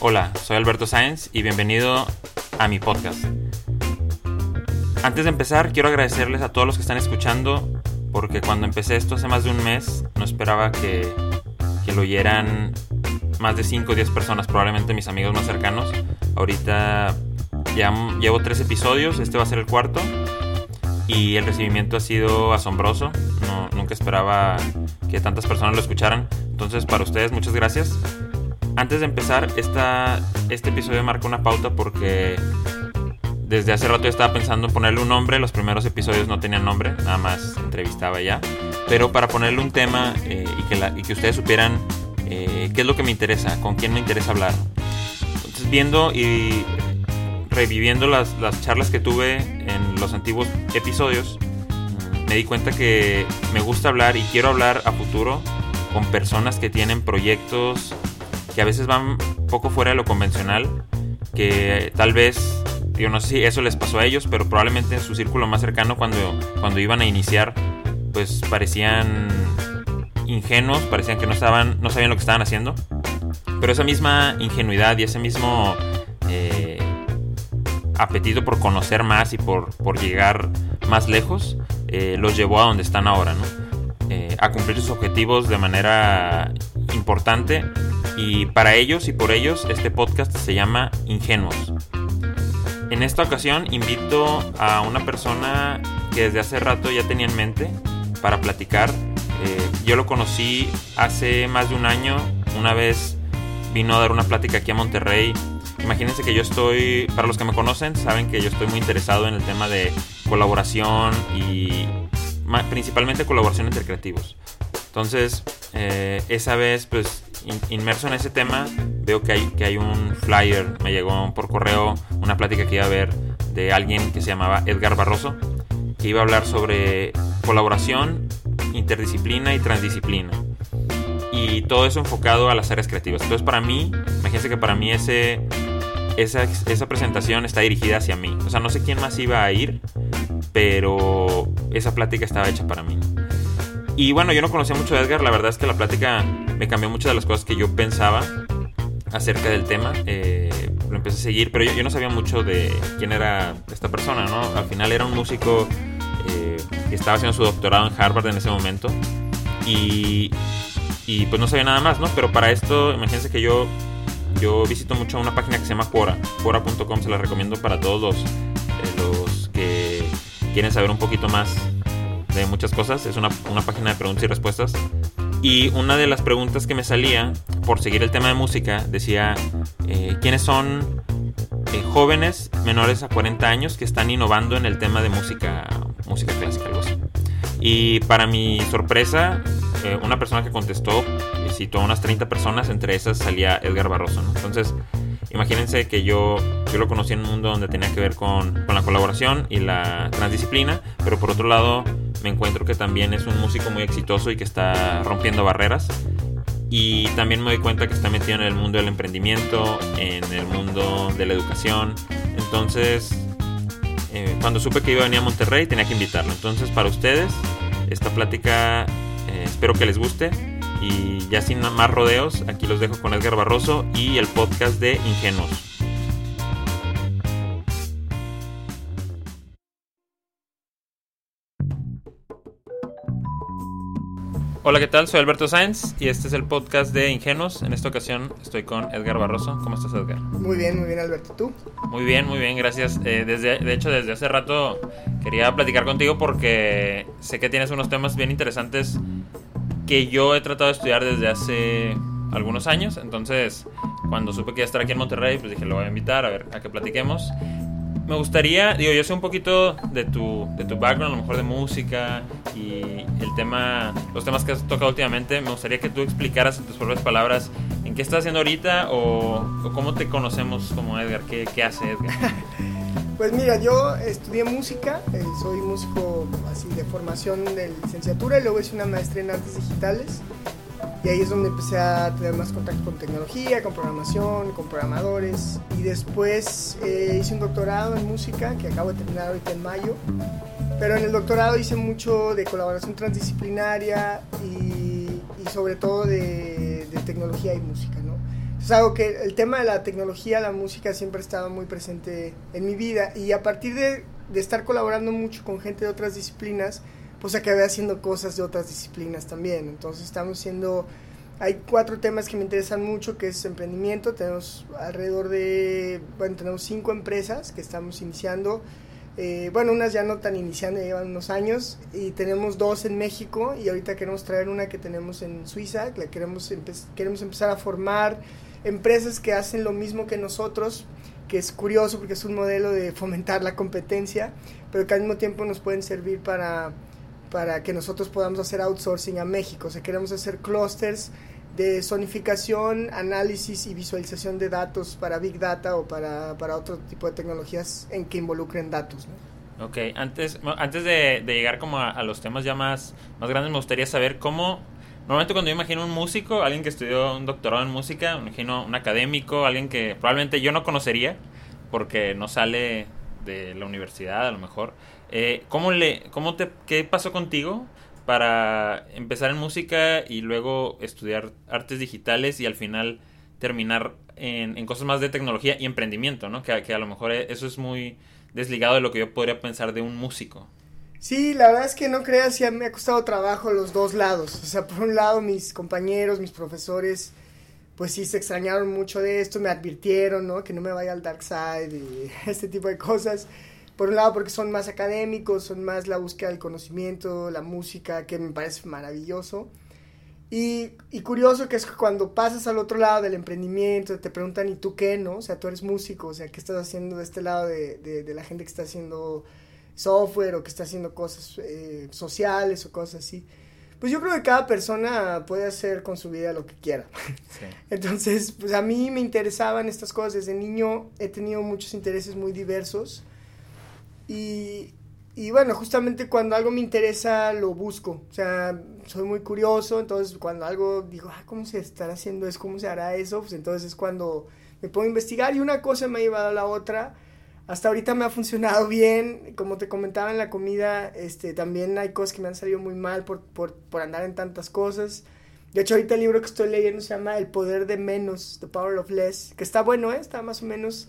Hola, soy Alberto Sáenz y bienvenido a mi podcast. Antes de empezar, quiero agradecerles a todos los que están escuchando, porque cuando empecé esto hace más de un mes, no esperaba que, que lo oyeran más de 5 o 10 personas, probablemente mis amigos más cercanos. Ahorita ya llevo tres episodios, este va a ser el cuarto, y el recibimiento ha sido asombroso. No, nunca esperaba que tantas personas lo escucharan. Entonces, para ustedes, muchas gracias. Antes de empezar, esta, este episodio marca una pauta porque desde hace rato estaba pensando en ponerle un nombre. Los primeros episodios no tenían nombre, nada más entrevistaba ya. Pero para ponerle un tema eh, y, que y, que ustedes supieran eh, qué es lo que me interesa, con quién me interesa hablar. Entonces, viendo y reviviendo las, las charlas que tuve en los antiguos episodios, me di cuenta que me gusta hablar y quiero hablar a futuro con personas que tienen proyectos que a veces van poco fuera de lo convencional, que tal vez, yo no sé si eso les pasó a ellos, pero probablemente en su círculo más cercano cuando, cuando iban a iniciar, pues parecían ingenuos, parecían que no, estaban, no sabían lo que estaban haciendo. Pero esa misma ingenuidad y ese mismo eh, apetito por conocer más y por, por llegar más lejos, eh, los llevó a donde están ahora, ¿no? Eh, a cumplir sus objetivos de manera importante y para ellos y por ellos este podcast se llama Ingenuos. En esta ocasión invito a una persona que desde hace rato ya tenía en mente para platicar. Eh, yo lo conocí hace más de un año, una vez vino a dar una plática aquí a Monterrey. Imagínense que yo estoy, para los que me conocen, saben que yo estoy muy interesado en el tema de colaboración y principalmente colaboración entre creativos. Entonces, eh, esa vez, pues inmerso en ese tema, veo que hay, que hay un flyer, me llegó por correo una plática que iba a ver de alguien que se llamaba Edgar Barroso, que iba a hablar sobre colaboración, interdisciplina y transdisciplina. Y todo eso enfocado a las áreas creativas. Entonces para mí, imagínense que para mí ese, esa, esa presentación está dirigida hacia mí. O sea, no sé quién más iba a ir, pero esa plática estaba hecha para mí. Y bueno, yo no conocía mucho a Edgar, la verdad es que la plática me cambió muchas de las cosas que yo pensaba acerca del tema. Eh, lo empecé a seguir, pero yo, no sabía mucho de quién era esta persona, ¿no? Al final era un músico eh, que estaba haciendo su doctorado en Harvard en ese momento. Y, y pues no sabía nada más, ¿no? Pero para esto, imagínense que yo, yo visito mucho una página que se llama Quora. Quora.com se la recomiendo para todos los, eh, los que quieren saber un poquito más de muchas cosas. Es una, página de preguntas y respuestas. Y una de las preguntas que me salía, por seguir el tema de música, decía, eh, ¿quiénes son eh, jóvenes menores a 40 años que están innovando en el tema de música, música clásica? Y para mi sorpresa, eh, una persona que contestó citó a unas 30 personas, entre esas salía Edgar Barroso. Entonces, Imagínense que yo, yo lo conocí en un mundo donde tenía que ver con, con, la colaboración y la transdisciplina, pero por otro lado me encuentro que también es un músico muy exitoso y que está rompiendo barreras. Y también me doy cuenta que está metido en el mundo del emprendimiento, en el mundo de la educación. Entonces, eh, cuando supe que iba a venir a Monterrey, tenía que invitarlo. Entonces, para ustedes, esta plática eh, espero que les guste. Y ya sin más rodeos, aquí los dejo con Edgar Barroso y el podcast de Ingenuos. Hola, ¿qué tal? Soy Alberto Sáenz y este es el podcast de Ingenuos. En esta ocasión estoy con Edgar Barroso. ¿Cómo estás, Edgar? Muy bien, muy bien, Alberto. ¿Tú? Muy bien, muy bien, gracias. Eh, desde, de hecho, desde hace rato quería platicar contigo porque sé que tienes unos temas bien interesantes que yo he tratado de estudiar desde hace algunos años. Entonces, cuando supe que iba a estar aquí en Monterrey, pues dije, lo voy a invitar a ver a que platiquemos. Me gustaría, digo, yo sé un poquito de tu, de tu background, a lo mejor de música y el tema, los temas que has tocado últimamente. Me gustaría que tú explicaras en tus propias palabras en qué estás haciendo ahorita o, cómo te conocemos como Edgar, qué, qué hace Edgar. Pues mira, yo estudié música, eh, soy músico así de formación de licenciatura y luego hice una maestría en artes digitales y ahí es donde empecé a tener más contacto con tecnología, con programación, con programadores. Y después eh, hice un doctorado en música que acabo de terminar ahorita en mayo, pero en el doctorado hice mucho de colaboración transdisciplinaria y, sobre todo de, de tecnología y música, ¿no? pues algo que el tema de la tecnología, la música siempre ha estado muy presente en mi vida. Y a partir de, de estar colaborando mucho con gente de otras disciplinas, pues acabé haciendo cosas de otras disciplinas también. Entonces estamos haciendo, hay cuatro temas que me interesan mucho, que es emprendimiento, tenemos alrededor de, bueno, tenemos cinco empresas que estamos iniciando. Eh, bueno, unas ya no tan iniciando, llevan unos años, y tenemos dos en México, y ahorita queremos traer una que tenemos en Suiza, la queremos, queremos empezar a formar empresas que hacen lo mismo que nosotros, que es curioso porque es un modelo de fomentar la competencia, pero que al mismo tiempo nos pueden servir para para que nosotros podamos hacer outsourcing a México. O sea, queremos hacer clusters de zonificación, análisis y visualización de datos para Big Data o para, para otro tipo de tecnologías en que involucren datos. ¿no? Ok, antes, antes de, llegar como a, los temas ya más, más grandes, me gustaría saber cómo, normalmente cuando yo imagino un músico, alguien que estudió un doctorado en música, imagino un académico, alguien que probablemente yo no conocería porque no sale de la universidad a lo mejor, eh, ¿cómo le, cómo te, ¿Qué pasó contigo para empezar en música y luego estudiar artes digitales y al final terminar en, en cosas más de tecnología y emprendimiento, ¿no? Que, que, a lo mejor eso es muy desligado de lo que yo podría pensar de un músico. Sí, la verdad es que no creas, ya me ha costado trabajo los dos lados. O sea, por un lado mis compañeros, mis profesores, pues sí se extrañaron mucho de esto, me advirtieron, ¿no? Que no me vaya al dark side y este tipo de cosas por un lado porque son más académicos, son más la búsqueda del conocimiento, la música, que me parece maravilloso. Y, y, curioso que es que cuando pasas al otro lado del emprendimiento, te preguntan, ¿y tú qué, no? O sea, tú eres músico, o sea, ¿qué estás haciendo de este lado de, de, de la gente que está haciendo software o que está haciendo cosas eh, sociales o cosas así? Pues yo creo que cada persona puede hacer con su vida lo que quiera. Sí. Entonces, pues a mí me interesaban estas cosas. Desde niño he tenido muchos intereses muy diversos. Y, y bueno, justamente cuando algo me interesa lo busco, o sea, soy muy curioso, entonces cuando algo digo, ah, ¿cómo se estará haciendo eso? ¿Cómo se hará eso? Pues entonces es cuando me pongo a investigar y una cosa me ha llevado a la otra. Hasta ahorita me ha funcionado bien, como te comentaba en la comida, este, también hay cosas que me han salido muy mal por, andar en tantas cosas. De hecho, ahorita el libro que estoy leyendo se llama El poder de menos, The Power of Less, que está bueno, ¿eh? está más o menos,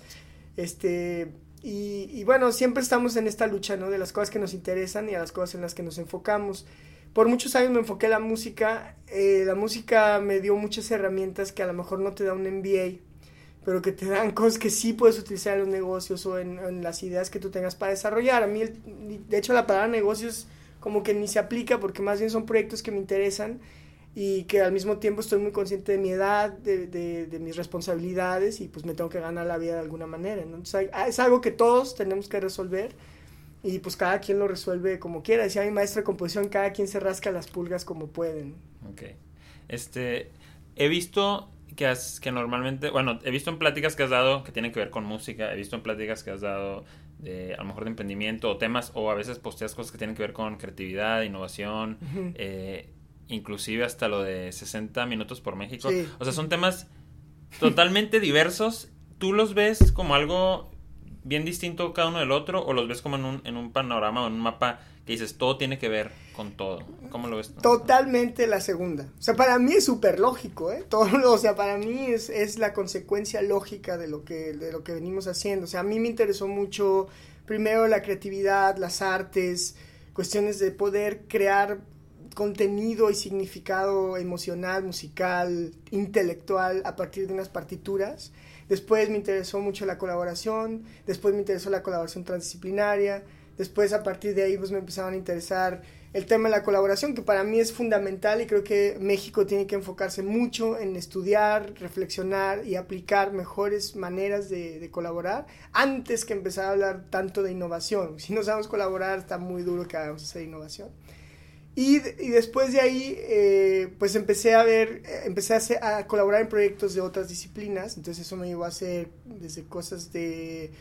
este, y, y, bueno, siempre estamos en esta lucha, ¿no? De las cosas que nos interesan y a las cosas en las que nos enfocamos. Por muchos años me enfoqué en la música. Eh, la música me dio muchas herramientas que a lo mejor no te da un MBA, pero que te dan cosas que sí puedes utilizar en los negocios o en, en las ideas que tú tengas para desarrollar. A mí, de hecho, la palabra negocios como que ni se aplica porque más bien son proyectos que me interesan y que al mismo tiempo estoy muy consciente de mi edad, de, de, de, mis responsabilidades y pues me tengo que ganar la vida de alguna manera. ¿no? Entonces hay, es algo que todos tenemos que resolver y pues cada quien lo resuelve como quiera. Decía mi maestra de composición, cada quien se rasca las pulgas como pueden. Ok. Este, he visto que, has, que normalmente, bueno, he visto en pláticas que has dado que tienen que ver con música, he visto en pláticas que has dado de, a lo mejor de emprendimiento o temas, o a veces posteas cosas que tienen que ver con creatividad, innovación. Uh -huh. eh, inclusive hasta lo de 60 minutos por México. Sí. O sea, son temas totalmente diversos. ¿Tú los ves como algo bien distinto cada uno del otro o los ves como en un, en un panorama o en un mapa que dices todo tiene que ver con todo? ¿Cómo lo ves? Totalmente la segunda. O sea, para mí es súper lógico, ¿eh? Todo, o sea, para mí es, es la consecuencia lógica de lo, que, de lo que venimos haciendo. O sea, a mí me interesó mucho primero la creatividad, las artes, cuestiones de poder crear contenido y significado emocional, musical, intelectual a partir de unas partituras. Después me interesó mucho la colaboración, después me interesó la colaboración transdisciplinaria, después a partir de ahí pues me empezaron a interesar el tema de la colaboración, que para mí es fundamental y creo que México tiene que enfocarse mucho en estudiar, reflexionar y aplicar mejores maneras de, de colaborar antes que empezar a hablar tanto de innovación. Si no sabemos colaborar, está muy duro que hagamos hacer innovación. Y, después de ahí, eh, pues empecé a ver, empecé a, hacer, a, colaborar en proyectos de otras disciplinas, entonces eso me llevó a hacer desde cosas de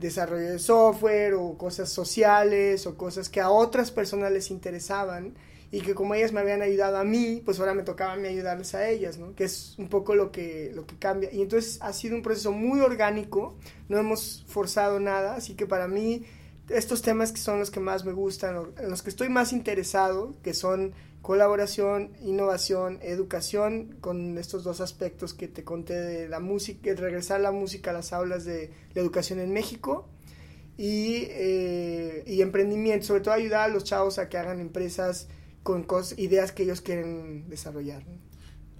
desarrollo de software o cosas sociales o cosas que a otras personas les interesaban y que como ellas me habían ayudado a mí, pues ahora me tocaba a mí ayudarles a ellas, ¿no? Que es un poco lo que, lo que cambia. Y entonces ha sido un proceso muy orgánico, no hemos forzado nada, así que para mí estos temas que son los que más me gustan, en los que estoy más interesado, que son colaboración, innovación, educación, con estos dos aspectos que te conté de la música, de regresar la música a las aulas de la educación en México y, eh, y emprendimiento, sobre todo ayudar a los chavos a que hagan empresas con ideas que ellos quieren desarrollar.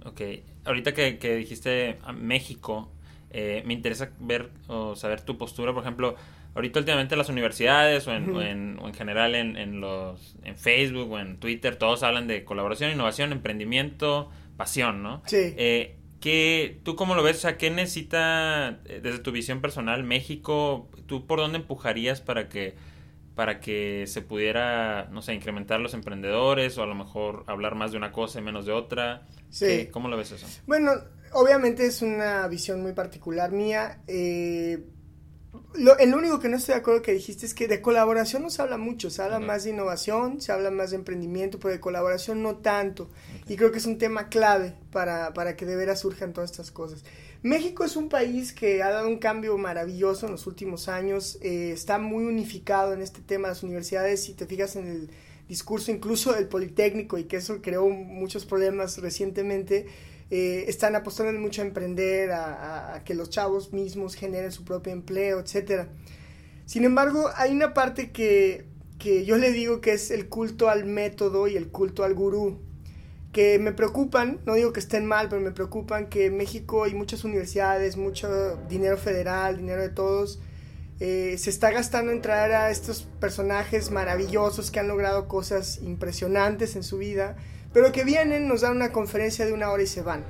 Ok, ahorita que, que dijiste México, eh, me interesa ver o saber tu postura, por ejemplo, ahorita últimamente las universidades o en, en, general en, en, los, en Facebook o en Twitter, todos hablan de colaboración, innovación, emprendimiento, pasión, ¿no? Sí. Eh, ¿qué, ¿Tú cómo lo ves? O sea, ¿qué necesita, eh, desde tu visión personal, México? ¿Tú por dónde empujarías para que para que se pudiera, no sé, incrementar los emprendedores o a lo mejor hablar más de una cosa y menos de otra. Sí. ¿Cómo lo ves eso? Bueno, obviamente es una visión muy particular mía. Eh, lo, el único que no estoy de acuerdo que dijiste es que de colaboración no se habla mucho, se habla más de innovación, se habla más de emprendimiento, pero de colaboración no tanto. Y creo que es un tema clave para, para que de veras surjan todas estas cosas. México es un país que ha dado un cambio maravilloso en los últimos años, eh, está muy unificado en este tema, las universidades, si te fijas en el discurso incluso del Politécnico y que eso creó muchos problemas recientemente, eh, están apostando mucho a emprender, a, que los chavos mismos generen su propio empleo, etc. Sin embargo, hay una parte que, que yo le digo que es el culto al método y el culto al gurú, que me preocupan, no digo que estén mal, pero me preocupan que México y muchas universidades, mucho dinero federal, dinero de todos, eh, se está gastando en traer a estos personajes maravillosos que han logrado cosas impresionantes en su vida pero que vienen, nos dan una conferencia de una hora y se van.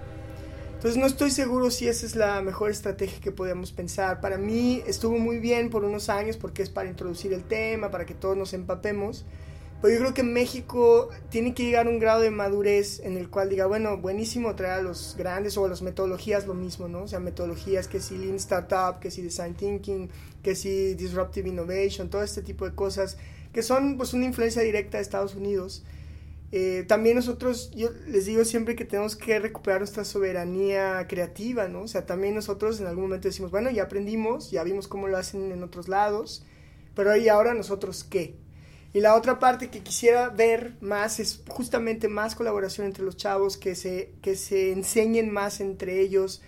Entonces no estoy seguro si esa es la mejor estrategia que podemos pensar. Para mí estuvo muy bien por unos años porque es para introducir el tema, para que todos nos empapemos. Pero yo creo que México tiene que llegar a un grado de madurez en el cual diga, bueno, buenísimo traer a los grandes o a las metodologías lo mismo, ¿no? O sea, metodologías que si Lean Startup, que si Design Thinking, que si Disruptive Innovation, todo este tipo de cosas que son pues una influencia directa de Estados Unidos eh, también nosotros, yo les digo siempre que tenemos que recuperar nuestra soberanía creativa, ¿no? O sea, también nosotros en algún momento decimos, bueno, ya aprendimos, ya vimos cómo lo hacen en otros lados, pero ¿y ahora nosotros qué? Y la otra parte que quisiera ver más es justamente más colaboración entre los chavos, que se, que se enseñen más entre ellos,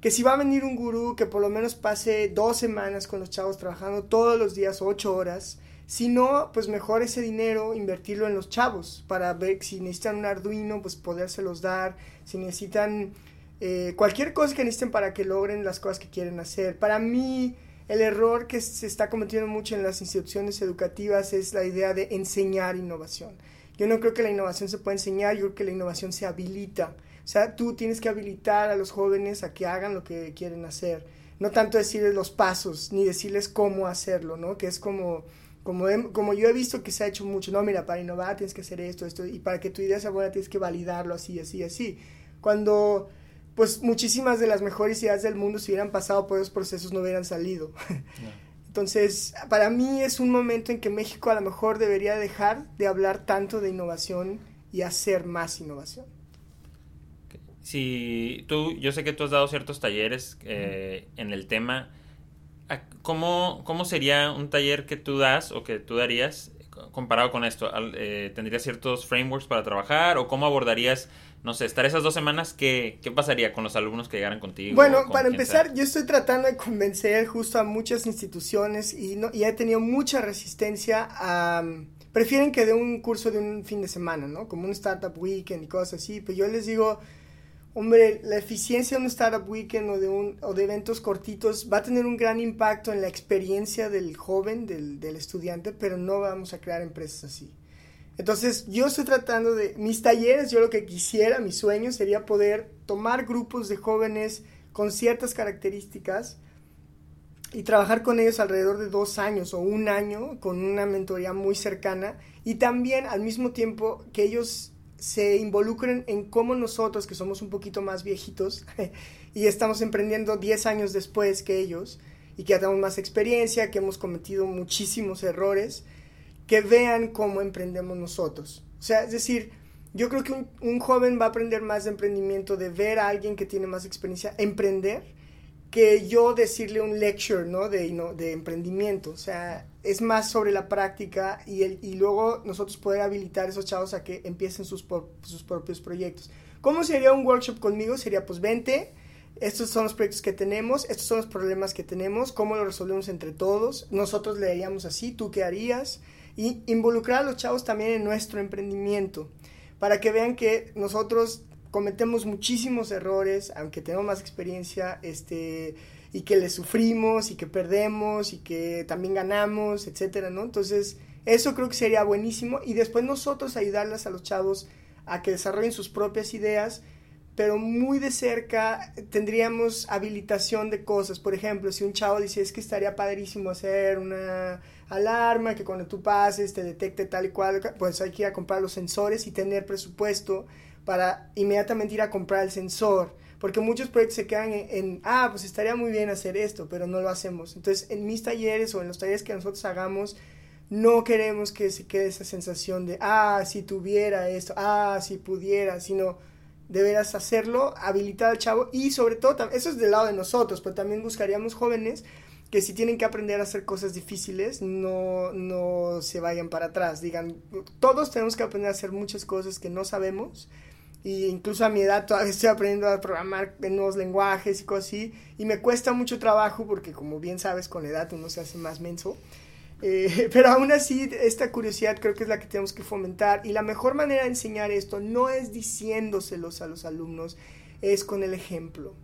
que si va a venir un gurú, que por lo menos pase dos semanas con los chavos trabajando todos los días, ocho horas, si no, pues mejor ese dinero invertirlo en los chavos para ver si necesitan un Arduino, pues podérselos dar. Si necesitan eh, cualquier cosa que necesiten para que logren las cosas que quieren hacer. Para mí, el error que se está cometiendo mucho en las instituciones educativas es la idea de enseñar innovación. Yo no creo que la innovación se pueda enseñar, yo creo que la innovación se habilita. O sea, tú tienes que habilitar a los jóvenes a que hagan lo que quieren hacer. No tanto decirles los pasos, ni decirles cómo hacerlo, ¿no? Que es como como, como yo he visto que se ha hecho mucho, no, mira, para innovar tienes que hacer esto, esto, y para que tu idea sea buena tienes que validarlo así, así, así. Cuando, pues, muchísimas de las mejores ideas del mundo, si hubieran pasado por esos procesos, no hubieran salido. Entonces, para mí es un momento en que México a lo mejor debería dejar de hablar tanto de innovación y hacer más innovación. Si tú, yo sé que tú has dado ciertos talleres eh, en el tema, ¿Cómo, ¿Cómo sería un taller que tú das o que tú darías comparado con esto? Eh, ¿Tendrías ciertos frameworks para trabajar o cómo abordarías, no sé, estar esas dos semanas? ¿Qué, qué pasaría con los alumnos que llegaran contigo? Bueno, para empezar, yo estoy tratando de convencer justo a muchas instituciones y, no, y he tenido mucha resistencia a... Prefieren que dé un curso de un fin de semana, ¿no? Como un Startup Weekend y cosas así. Pero yo les digo, Hombre, la eficiencia de un Startup Weekend o de, un, o de eventos cortitos va a tener un gran impacto en la experiencia del joven, del, del estudiante, pero no vamos a crear empresas así. Entonces, yo estoy tratando de, mis talleres, yo lo que quisiera, mi sueño sería poder tomar grupos de jóvenes con ciertas características y trabajar con ellos alrededor de dos años o un año con una mentoría muy cercana y también al mismo tiempo que ellos se involucren en cómo nosotros, que somos un poquito más viejitos y estamos emprendiendo 10 años después que ellos y que ya tenemos más experiencia, que hemos cometido muchísimos errores, que vean cómo emprendemos nosotros. O sea, es decir, yo creo que un, joven va a aprender más de emprendimiento de ver a alguien que tiene más experiencia emprender que yo decirle un lecture, ¿no? De, emprendimiento. O sea, es más sobre la práctica y, el, y luego nosotros poder habilitar a esos chavos a que empiecen sus, sus propios proyectos. ¿Cómo sería un workshop conmigo? Sería pues vente, estos son los proyectos que tenemos, estos son los problemas que tenemos, cómo lo resolvemos entre todos, nosotros le haríamos así, tú qué harías, y involucrar a los chavos también en nuestro emprendimiento, para que vean que nosotros cometemos muchísimos errores, aunque tenemos más experiencia, este, y que le sufrimos, y que perdemos, y que también ganamos, etcétera, ¿no? Entonces, eso creo que sería buenísimo, y después nosotros ayudarles a los chavos a que desarrollen sus propias ideas, pero muy de cerca tendríamos habilitación de cosas. Por ejemplo, si un chavo dice, es que estaría padrísimo hacer una alarma que cuando tú pases te detecte tal y cual, pues hay que ir a comprar los sensores y tener presupuesto para inmediatamente ir a comprar el sensor. Porque muchos proyectos se quedan en, ah, pues estaría muy bien hacer esto, pero no lo hacemos. Entonces, en mis talleres o en los talleres que nosotros hagamos, no queremos que se quede esa sensación de, ah, si tuviera esto, ah, si pudiera, sino deberás hacerlo, habilitar al chavo y sobre todo, eso es del lado de nosotros, pero también buscaríamos jóvenes que si tienen que aprender a hacer cosas difíciles, no, no se vayan para atrás. Digan, todos tenemos que aprender a hacer muchas cosas que no sabemos. Y incluso a mi edad todavía estoy aprendiendo a programar en nuevos lenguajes y cosas así. Y me cuesta mucho trabajo porque como bien sabes, con la edad uno se hace más menso. Eh, pero aún así, esta curiosidad creo que es la que tenemos que fomentar. Y la mejor manera de enseñar esto no es diciéndoselos a los alumnos, es con el ejemplo.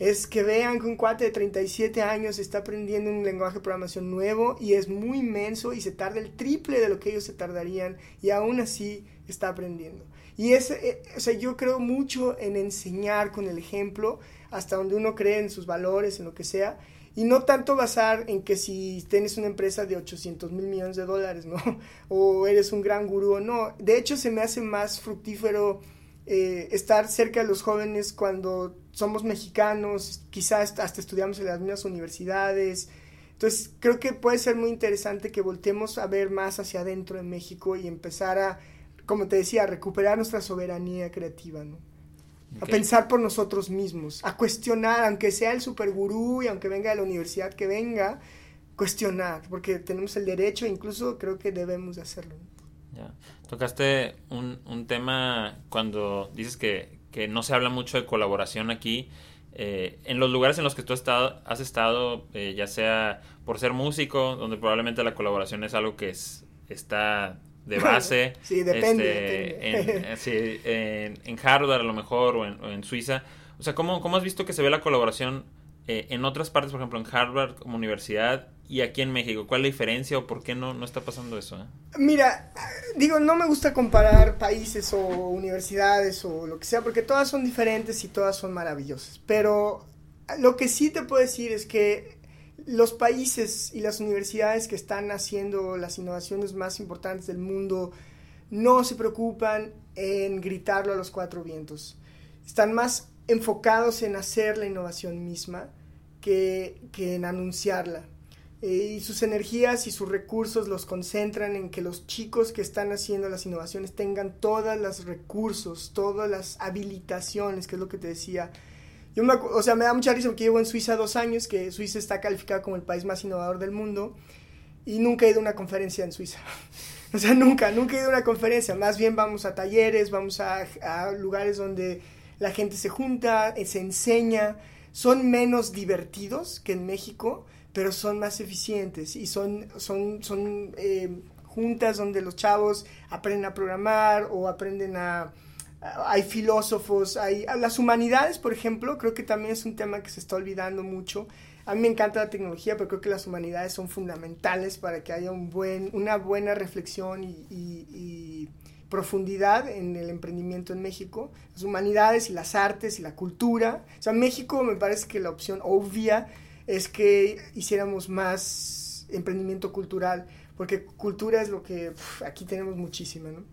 Es que vean que un cuate de 37 años está aprendiendo un lenguaje de programación nuevo y es muy inmenso y se tarda el triple de lo que ellos se tardarían y aún así está aprendiendo. Y es, eh, o sea, yo creo mucho en enseñar con el ejemplo hasta donde uno cree en sus valores, en lo que sea y no tanto basar en que si tienes una empresa de 800 mil millones de dólares, ¿no? O eres un gran gurú no. De hecho, se me hace más fructífero eh, estar cerca de los jóvenes cuando somos mexicanos, quizás hasta estudiamos en las mismas universidades. Entonces, creo que puede ser muy interesante que voltemos a ver más hacia adentro de México y empezar a, como te decía, a recuperar nuestra soberanía creativa, ¿no? a pensar por nosotros mismos, a cuestionar, aunque sea el supergurú y aunque venga de la universidad que venga, cuestionar, porque tenemos el derecho e incluso creo que debemos hacerlo. Ya. Tocaste un, un tema cuando dices que, que, no se habla mucho de colaboración aquí. Eh, en los lugares en los que tú has estado, has estado eh, ya sea por ser músico, donde probablemente la colaboración es algo que es, está de base. sí, depende. Este, En, en, Harvard a lo mejor o en, Suiza. O sea, ¿cómo, ¿cómo, has visto que se ve la colaboración eh, en otras partes, por ejemplo, en Harvard como universidad y aquí en México? ¿Cuál es la diferencia o por qué no, no está pasando eso? Eh? Mira, digo, no me gusta comparar países o universidades o lo que sea, porque todas son diferentes y todas son maravillosas. Pero lo que sí te puedo decir es que los países y las universidades que están haciendo las innovaciones más importantes del mundo no se preocupan en gritarlo a los cuatro vientos. Están más enfocados en hacer la innovación misma que, en anunciarla. Eh, y sus energías y sus recursos los concentran en que los chicos que están haciendo las innovaciones tengan todos los recursos, todas las habilitaciones, que es lo que te decía, yo me, o sea, me da mucha risa porque llevo en Suiza dos años, que Suiza está calificada como el país más innovador del mundo, y nunca he ido a una conferencia en Suiza. o sea, nunca, nunca he ido a una conferencia. Más bien vamos a talleres, vamos a, a lugares donde la gente se junta, eh, se enseña. Son menos divertidos que en México, pero son más eficientes y son, son, son eh, juntas donde los chavos aprenden a programar o aprenden a hay filósofos, hay las humanidades, por ejemplo, creo que también es un tema que se está olvidando mucho. A mí me encanta la tecnología, pero creo que las humanidades son fundamentales para que haya un buen, una buena reflexión y, profundidad en el emprendimiento en México. Las humanidades y las artes y la cultura. O sea, México me parece que la opción obvia es que hiciéramos más emprendimiento cultural, porque cultura es lo que aquí tenemos muchísima, ¿no?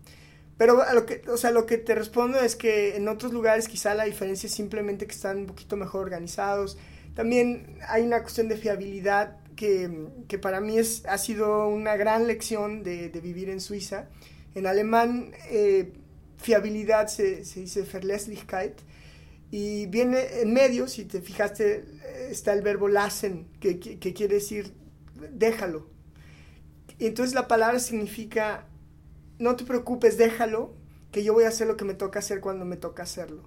Pero a lo que, o sea, lo que te respondo es que en otros lugares quizá la diferencia es simplemente que están un poquito mejor organizados. También hay una cuestión de fiabilidad que, que para mí es, ha sido una gran lección de, de vivir en Suiza. En alemán, eh, fiabilidad se, se, dice Verlässlichkeit y viene en medio, si te fijaste, está el verbo lassen, que, que, quiere decir déjalo. Entonces la palabra significa, no te preocupes, déjalo, que yo voy a hacer lo que me toca hacer cuando me toca hacerlo.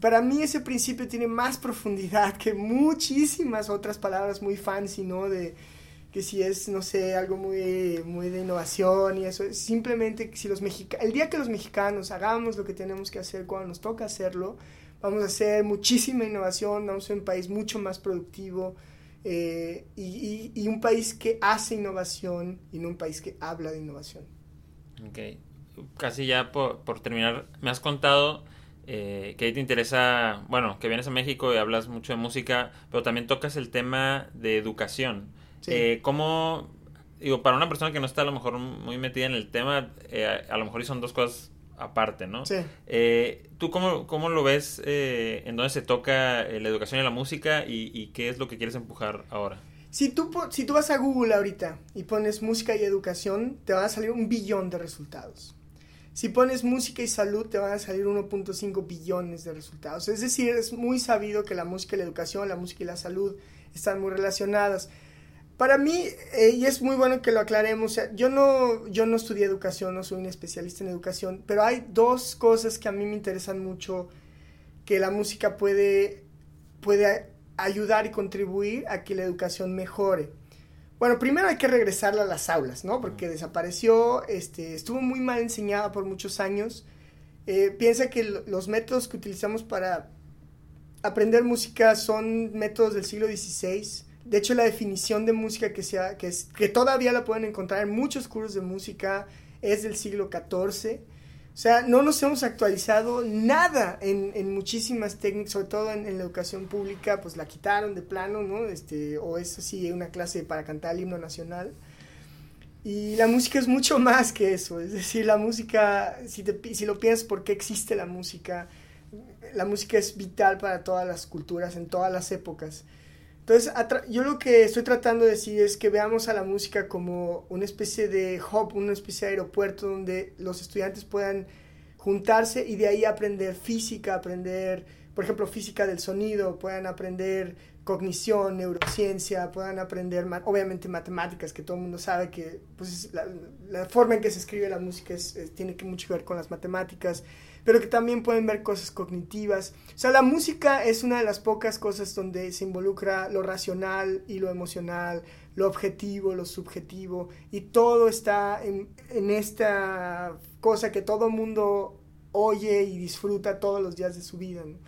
Para mí ese principio tiene más profundidad que muchísimas otras palabras muy fancy, ¿no? De que si es, no sé, algo muy, muy de innovación y eso. Simplemente si los mexicanos, el día que los mexicanos hagamos lo que tenemos que hacer cuando nos toca hacerlo, vamos a hacer muchísima innovación, vamos a ser un país mucho más productivo eh, y, y, un país que hace innovación y no un país que habla de innovación. Ok, casi ya por, por terminar, me has contado eh, que ahí te interesa, bueno, que vienes a México y hablas mucho de música, pero también tocas el tema de educación. Eh, ¿Cómo, digo, para una persona que no está a lo mejor muy metida en el tema, eh, a, lo mejor son dos cosas aparte, ¿no? Sí. ¿Tú cómo, cómo, lo ves en dónde se toca la educación y la música y, y, qué es lo que quieres empujar ahora? Si tú, si tú vas a Google ahorita y pones música y educación, te van a salir un billón de resultados. Si pones música y salud, te van a salir 1.5 billones de resultados. Es decir, es muy sabido que la música y la educación, la música y la salud están muy relacionadas. Para mí, eh, y es muy bueno que lo aclaremos, yo, no, yo no estudié educación, no soy un especialista en educación, pero hay dos cosas que a mí me interesan mucho que la música puede, puede ayudar y contribuir a que la educación mejore. Bueno, primero hay que regresarla a las aulas, ¿no? Porque desapareció, este, estuvo muy mal enseñada por muchos años. Eh, piensa que los métodos que utilizamos para aprender música son métodos del siglo XVI. De hecho, la definición de música que, sea, que, es, que todavía la pueden encontrar en muchos cursos de música es del siglo XIV. O sea, no nos hemos actualizado nada en, en muchísimas técnicas, sobre todo en, la educación pública, pues la quitaron de plano, ¿no? Este, o es así una clase para cantar el himno nacional. Y la música es mucho más que eso, es decir, la música, si, te, si lo piensas, ¿por qué existe la música? La música es vital para todas las culturas, en todas las épocas. Entonces, yo lo que estoy tratando de decir es que veamos a la música como una especie de hub, una especie de aeropuerto donde los estudiantes puedan juntarse y de ahí aprender física, aprender, por ejemplo, física del sonido, puedan aprender cognición, neurociencia, puedan aprender, obviamente, matemáticas, que todo el mundo sabe que pues, la, forma en que se escribe la música tiene que mucho que ver con las matemáticas pero que también pueden ver cosas cognitivas. O sea, la música es una de las pocas cosas donde se involucra lo racional y lo emocional, lo objetivo, lo subjetivo, y todo está en, en esta cosa que todo mundo oye y disfruta todos los días de su vida. ¿no?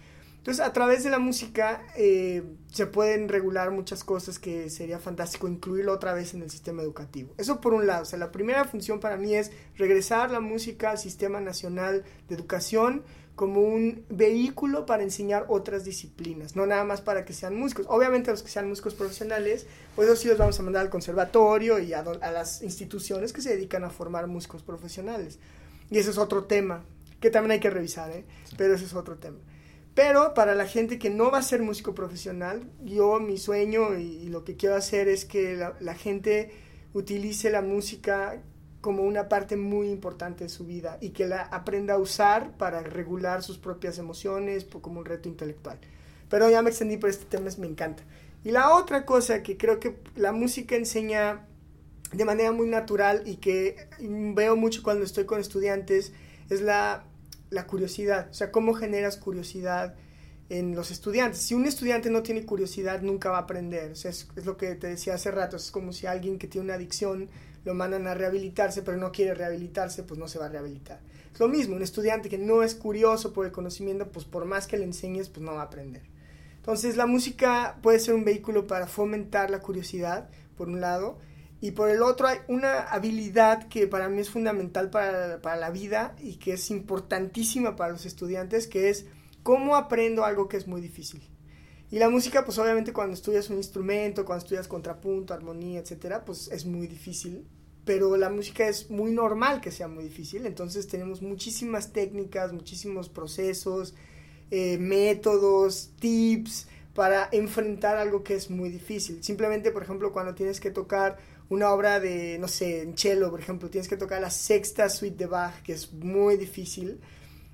Entonces, a través de la música eh, se pueden regular muchas cosas que sería fantástico incluirlo otra vez en el sistema educativo. Eso por un lado. O sea, la primera función para mí es regresar la música al Sistema Nacional de Educación como un vehículo para enseñar otras disciplinas, no nada más para que sean músicos. Obviamente los que sean músicos profesionales, pues eso sí los vamos a mandar al conservatorio y a, a las instituciones que se dedican a formar músicos profesionales. Y ese es otro tema que también hay que revisar, ¿eh? pero ese es otro tema. Pero para la gente que no va a ser músico profesional, yo mi sueño y, lo que quiero hacer es que la, gente utilice la música como una parte muy importante de su vida y que la aprenda a usar para regular sus propias emociones como un reto intelectual. Pero ya me extendí por este tema, me encanta. Y la otra cosa que creo que la música enseña de manera muy natural y que veo mucho cuando estoy con estudiantes es la la curiosidad, o sea, cómo generas curiosidad en los estudiantes. Si un estudiante no tiene curiosidad, nunca va a aprender. O es, lo que te decía hace rato, es como si alguien que tiene una adicción lo mandan a rehabilitarse, pero no quiere rehabilitarse, pues no se va a rehabilitar. Es lo mismo, un estudiante que no es curioso por el conocimiento, pues por más que le enseñes, pues no va a aprender. Entonces, la música puede ser un vehículo para fomentar la curiosidad, por un lado, y por el otro hay una habilidad que para mí es fundamental para, para, la vida y que es importantísima para los estudiantes, que es cómo aprendo algo que es muy difícil. Y la música, pues obviamente cuando estudias un instrumento, cuando estudias contrapunto, armonía, etcétera, pues es muy difícil. Pero la música es muy normal que sea muy difícil. Entonces tenemos muchísimas técnicas, muchísimos procesos, eh, métodos, tips para enfrentar algo que es muy difícil. Simplemente, por ejemplo, cuando tienes que tocar una obra de, no sé, en cello, por ejemplo, tienes que tocar la sexta suite de Bach, que es muy difícil,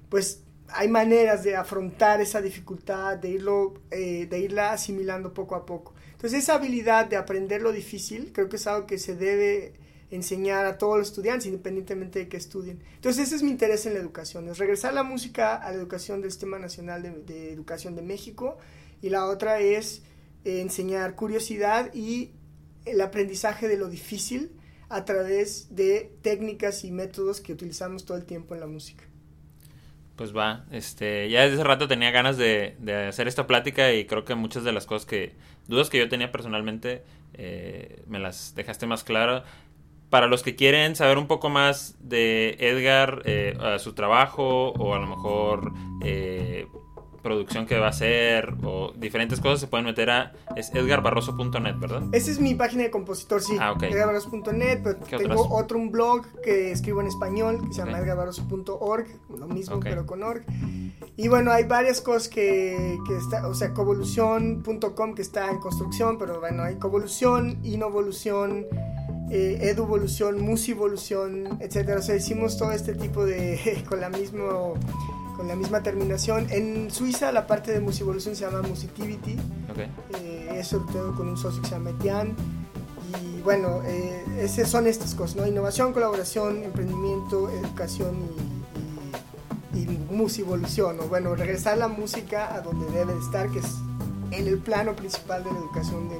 pues hay maneras de afrontar esa dificultad, de, irlo, eh, de irla asimilando poco a poco. Entonces esa habilidad de aprender lo difícil creo que es algo que se debe enseñar a todos los estudiantes, independientemente de que estudien. Entonces ese es mi interés en la educación, es regresar la música a la educación del Sistema Nacional de, Educación de México y la otra es eh, enseñar curiosidad y el aprendizaje de lo difícil a través de técnicas y métodos que utilizamos todo el tiempo en la música. Pues va, este, ya desde hace rato tenía ganas de, hacer esta plática y creo que muchas de las cosas que, dudas que yo tenía personalmente, eh, me las dejaste más claras. Para los que quieren saber un poco más de Edgar, eh, su trabajo o a lo mejor eh, producción que va a hacer o diferentes cosas se pueden meter a es edgarbarroso.net, ¿verdad? Esa es mi página de compositor, sí. Ah, Edgarbarroso.net, pero tengo otro un blog que escribo en español que se llama edgarbarroso.org, lo mismo pero con org. Y bueno, hay varias cosas que, que está, o sea, covolución.com que está en construcción, pero bueno, hay covolución, inovolución, eh, eduvolución, musivolución, etcétera. O sea, hicimos todo este tipo de con la misma con la misma terminación. En Suiza la parte de Musivolución se llama Musitivity. Okay. Eh, eso lo tengo con un socio que se llama Etienne. Y bueno, eh, esas son estas cosas, ¿no? Innovación, colaboración, emprendimiento, educación y, y, musivolución. O bueno, regresar la música a donde debe de estar, que es en el plano principal de la educación de,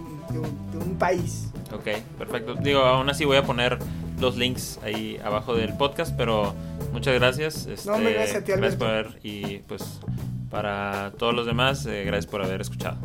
de un país. Ok, perfecto. Digo, aún así voy a poner los links ahí abajo del podcast, pero muchas gracias. Este, no, gracias a ti, Gracias por ver y pues para todos los demás, eh, gracias por haber escuchado.